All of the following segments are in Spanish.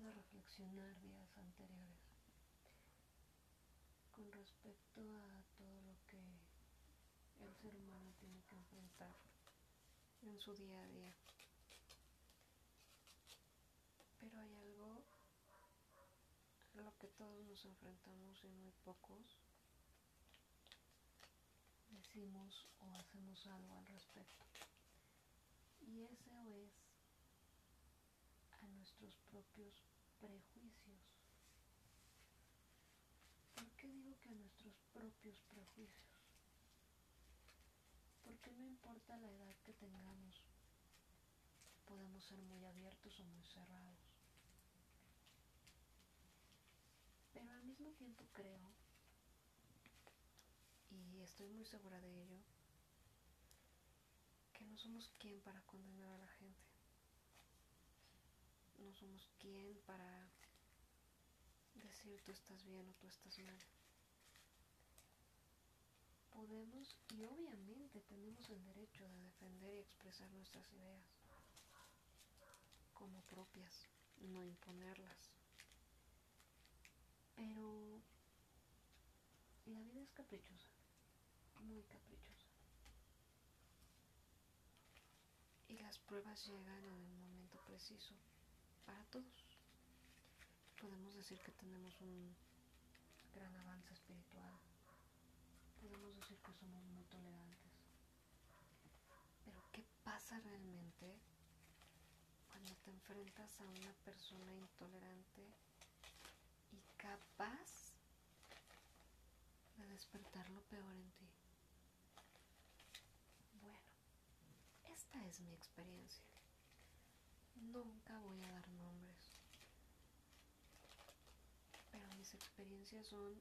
de reflexionar días anteriores con respecto a todo lo que el ser humano tiene que enfrentar en su día a día. Pero hay algo a lo que todos nos enfrentamos y muy pocos decimos o hacemos algo al respecto. Y eso es a nuestros propios prejuicios. ¿Por qué digo que nuestros propios prejuicios? Porque no importa la edad que tengamos, podemos ser muy abiertos o muy cerrados. Pero al mismo tiempo creo, y estoy muy segura de ello, que no somos quien para condenar a la gente. No somos quien para decir tú estás bien o tú estás mal. Podemos y obviamente tenemos el derecho de defender y expresar nuestras ideas como propias, no imponerlas. Pero la vida es caprichosa, muy caprichosa. Y las pruebas llegan en el momento preciso para todos. Podemos decir que tenemos un gran avance espiritual. Podemos decir que somos muy tolerantes. Pero ¿qué pasa realmente cuando te enfrentas a una persona intolerante y capaz de despertar lo peor en ti? Bueno, esta es mi experiencia. Nunca voy a dar nombres pero mis experiencias son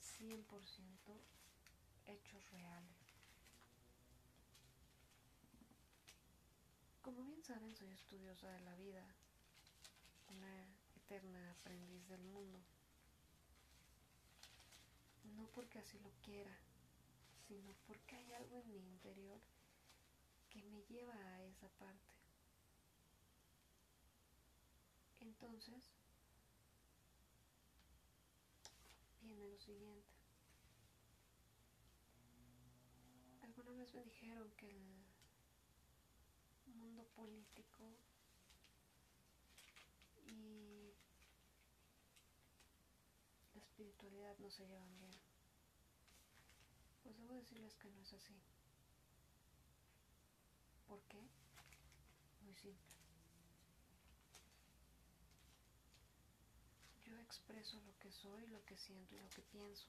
100% hechos reales. Como bien saben, soy estudiosa de la vida, una eterna aprendiz del mundo. No porque así lo quiera, sino porque hay algo en mi interior que me lleva a esa parte. Entonces, viene lo siguiente. Alguna vez me dijeron que el mundo político y la espiritualidad no se llevan bien. Pues debo decirles que no es así. ¿Por qué? Muy simple. Yo expreso lo que soy, lo que siento y lo que pienso.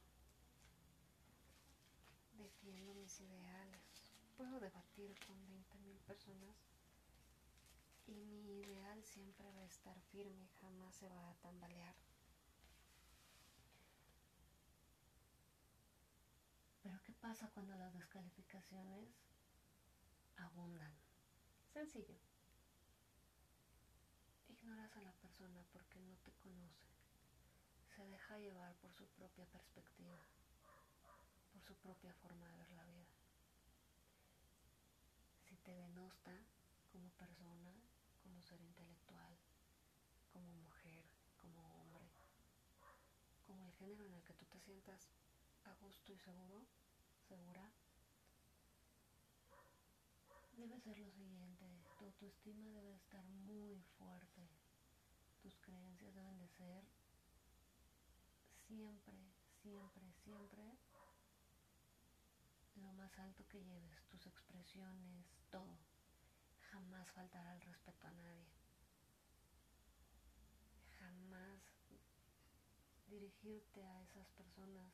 Defiendo mis ideales. Puedo debatir con 20.000 personas y mi ideal siempre va a estar firme, jamás se va a tambalear. Pero ¿qué pasa cuando las descalificaciones abundan? Sencillo. Ignoras a la persona porque no te conoce se deja llevar por su propia perspectiva, por su propia forma de ver la vida. Si te denosta como persona, como ser intelectual, como mujer, como hombre, como el género en el que tú te sientas a gusto y seguro, segura, debe ser lo siguiente, tu autoestima debe estar muy fuerte, tus creencias deben de ser siempre, siempre, siempre lo más alto que lleves, tus expresiones, todo. Jamás faltará el respeto a nadie. Jamás dirigirte a esas personas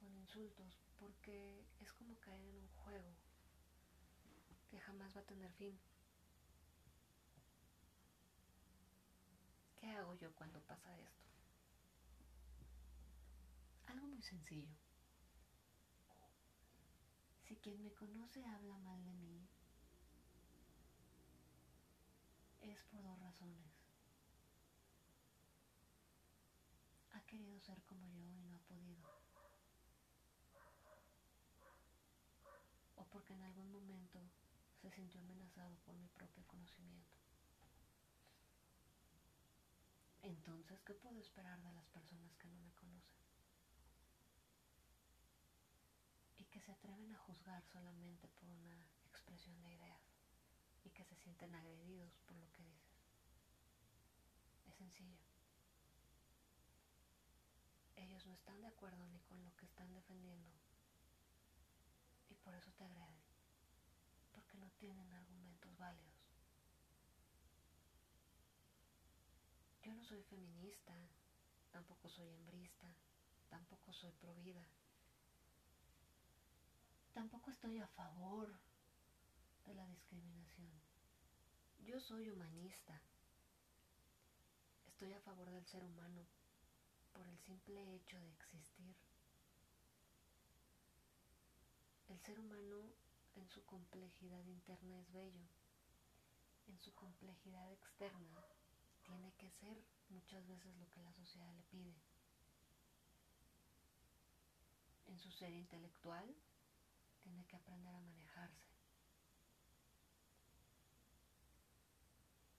con insultos, porque es como caer en un juego que jamás va a tener fin. ¿Qué hago yo cuando pasa esto? Muy sencillo. Si quien me conoce habla mal de mí, es por dos razones. Ha querido ser como yo y no ha podido. O porque en algún momento se sintió amenazado por mi propio conocimiento. Entonces, ¿qué puedo esperar de las personas que no me conocen? Y que se atreven a juzgar solamente por una expresión de ideas y que se sienten agredidos por lo que dices. Es sencillo. Ellos no están de acuerdo ni con lo que están defendiendo y por eso te agreden, porque no tienen argumentos válidos. Yo no soy feminista, tampoco soy hembrista, tampoco soy provida. Tampoco estoy a favor de la discriminación. Yo soy humanista. Estoy a favor del ser humano por el simple hecho de existir. El ser humano en su complejidad interna es bello. En su complejidad externa tiene que ser muchas veces lo que la sociedad le pide. En su ser intelectual tiene que aprender a manejarse.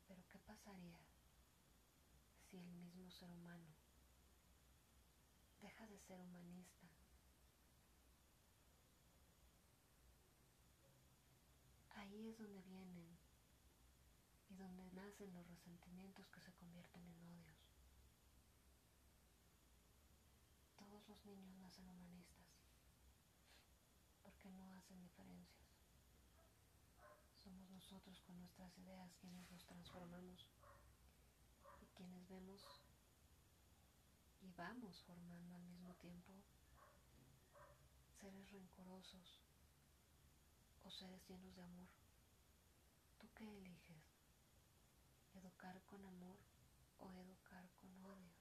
Pero ¿qué pasaría si el mismo ser humano deja de ser humanista? Ahí es donde vienen y donde nacen los resentimientos que se convierten en odios. Todos los niños nacen humanistas porque no hacen diferencias. Somos nosotros con nuestras ideas quienes los transformamos y quienes vemos y vamos formando al mismo tiempo seres rencorosos o seres llenos de amor. ¿Tú qué eliges? ¿Educar con amor o educar con odio?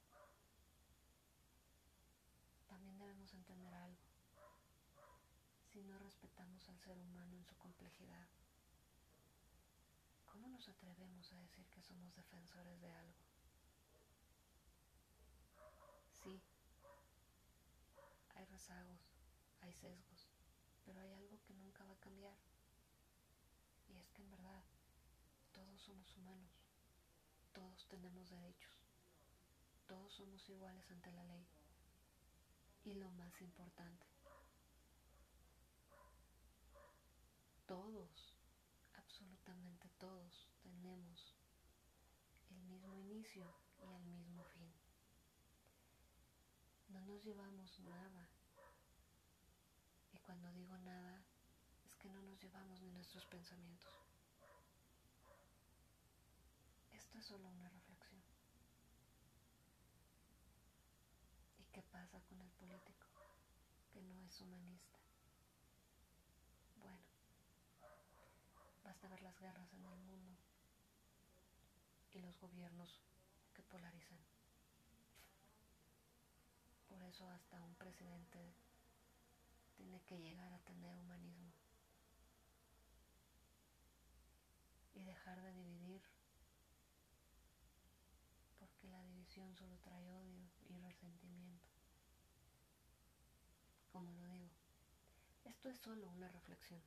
También debemos entender algo. Si no respetamos al ser humano en su complejidad, ¿cómo nos atrevemos a decir que somos defensores de algo? Sí, hay rezagos, hay sesgos, pero hay algo que nunca va a cambiar. Y es que en verdad todos somos humanos, todos tenemos derechos, todos somos iguales ante la ley. Y lo más importante, todos, absolutamente todos, tenemos el mismo inicio y el mismo fin. No nos llevamos nada. Y cuando digo nada, es que no nos llevamos ni nuestros pensamientos. Esto es solo una reflexión. ¿Y qué pasa con el político que no es humanista? Bueno, basta ver las guerras en el mundo y los gobiernos que polarizan. Por eso hasta un presidente tiene que llegar a tener humanismo y dejar de dividir porque la división solo trae odio y resentimiento. Como lo digo, esto es solo una reflexión.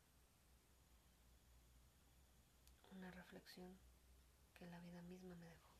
Una reflexión que la vida misma me dejó.